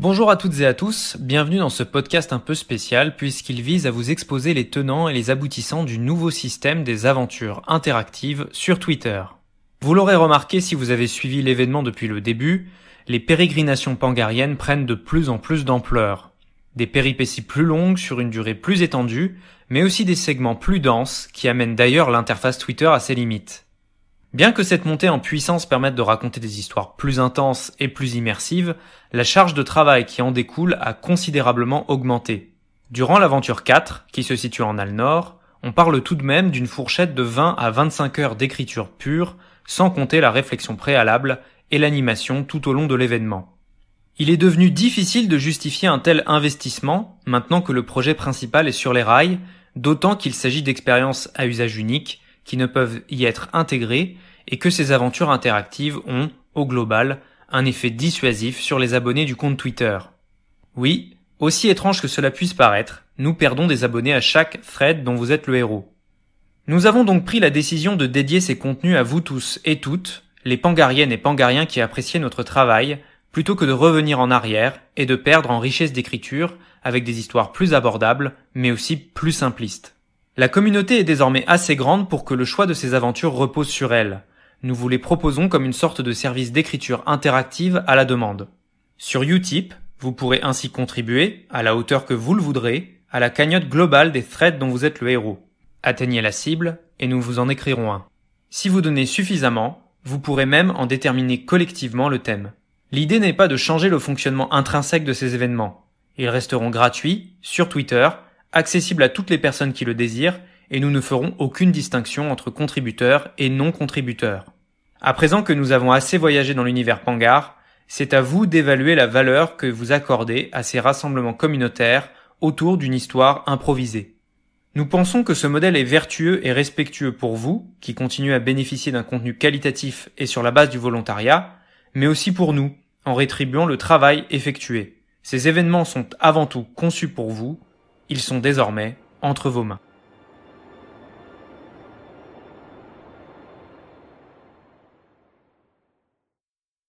Bonjour à toutes et à tous, bienvenue dans ce podcast un peu spécial puisqu'il vise à vous exposer les tenants et les aboutissants du nouveau système des aventures interactives sur Twitter. Vous l'aurez remarqué si vous avez suivi l'événement depuis le début, les pérégrinations pangariennes prennent de plus en plus d'ampleur. Des péripéties plus longues sur une durée plus étendue, mais aussi des segments plus denses qui amènent d'ailleurs l'interface Twitter à ses limites. Bien que cette montée en puissance permette de raconter des histoires plus intenses et plus immersives, la charge de travail qui en découle a considérablement augmenté. Durant l'aventure 4, qui se situe en Al Nord, on parle tout de même d'une fourchette de 20 à 25 heures d'écriture pure, sans compter la réflexion préalable et l'animation tout au long de l'événement. Il est devenu difficile de justifier un tel investissement maintenant que le projet principal est sur les rails, d'autant qu'il s'agit d'expériences à usage unique qui ne peuvent y être intégrées et que ces aventures interactives ont, au global, un effet dissuasif sur les abonnés du compte Twitter. Oui, aussi étrange que cela puisse paraître, nous perdons des abonnés à chaque thread dont vous êtes le héros. Nous avons donc pris la décision de dédier ces contenus à vous tous et toutes, les pangariennes et pangariens qui appréciaient notre travail, plutôt que de revenir en arrière et de perdre en richesse d'écriture avec des histoires plus abordables, mais aussi plus simplistes. La communauté est désormais assez grande pour que le choix de ces aventures repose sur elle. Nous vous les proposons comme une sorte de service d'écriture interactive à la demande. Sur Utip, vous pourrez ainsi contribuer, à la hauteur que vous le voudrez, à la cagnotte globale des threads dont vous êtes le héros. Atteignez la cible et nous vous en écrirons un. Si vous donnez suffisamment, vous pourrez même en déterminer collectivement le thème. L'idée n'est pas de changer le fonctionnement intrinsèque de ces événements. Ils resteront gratuits, sur Twitter, accessible à toutes les personnes qui le désirent, et nous ne ferons aucune distinction entre contributeurs et non contributeurs. À présent que nous avons assez voyagé dans l'univers Pangar, c'est à vous d'évaluer la valeur que vous accordez à ces rassemblements communautaires autour d'une histoire improvisée. Nous pensons que ce modèle est vertueux et respectueux pour vous, qui continuez à bénéficier d'un contenu qualitatif et sur la base du volontariat, mais aussi pour nous, en rétribuant le travail effectué. Ces événements sont avant tout conçus pour vous, ils sont désormais entre vos mains.